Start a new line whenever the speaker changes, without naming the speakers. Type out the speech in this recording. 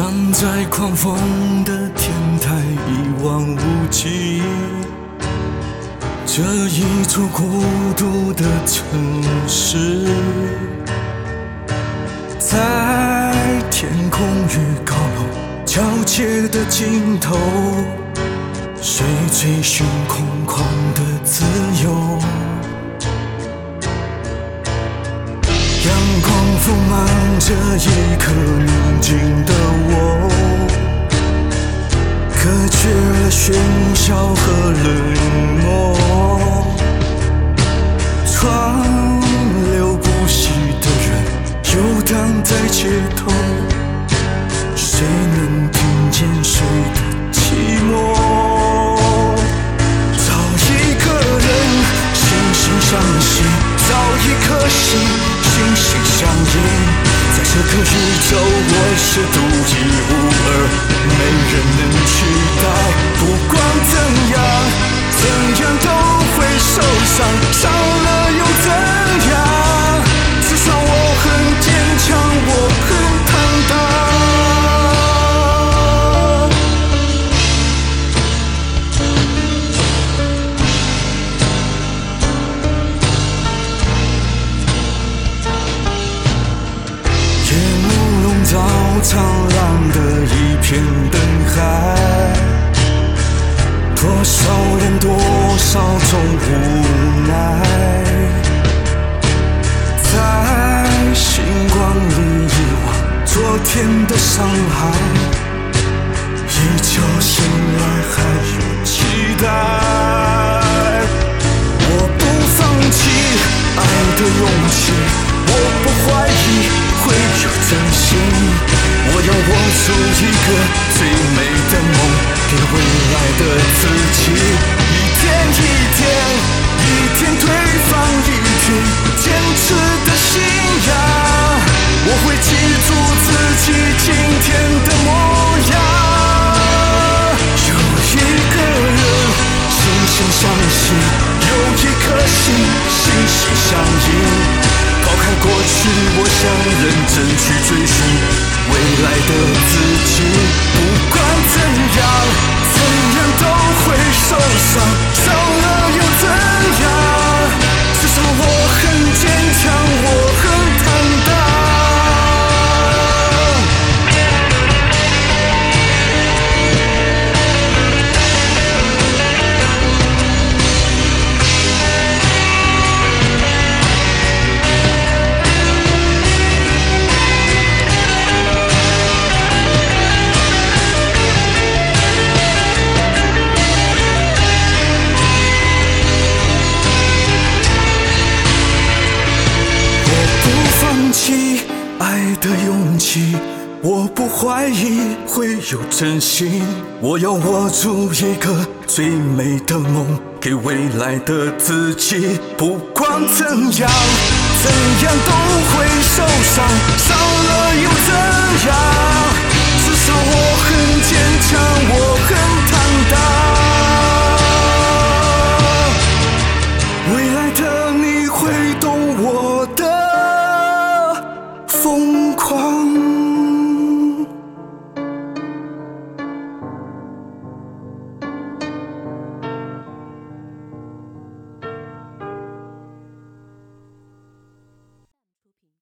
站在狂风的天台，一望无际。这一座孤独的城市，在天空与高楼交界的尽头，谁追寻空旷的自由？风满这一刻宁静的我，隔绝了喧嚣和冷漠。窗在这个宇宙，我是独一无二，没人能取代。不管的一片灯海，多少人，多少种无奈，在星光里遗忘昨天的伤害，一觉醒来还有期待。我不放弃爱的勇气，我不怀疑会有真心。我要握住一个最美的梦，给未来的自己。一天一天，一天对方一天，坚持的信仰，我会记住自己今天的模样。有一个人惺惺相惜，有一颗心心心相印。过去，我想认真去追寻未来的自你爱的勇气我不怀疑会有真心。我要握住一个最美的梦给未来的自己。不管怎样怎样都会受伤伤了又怎样？至少我很坚强我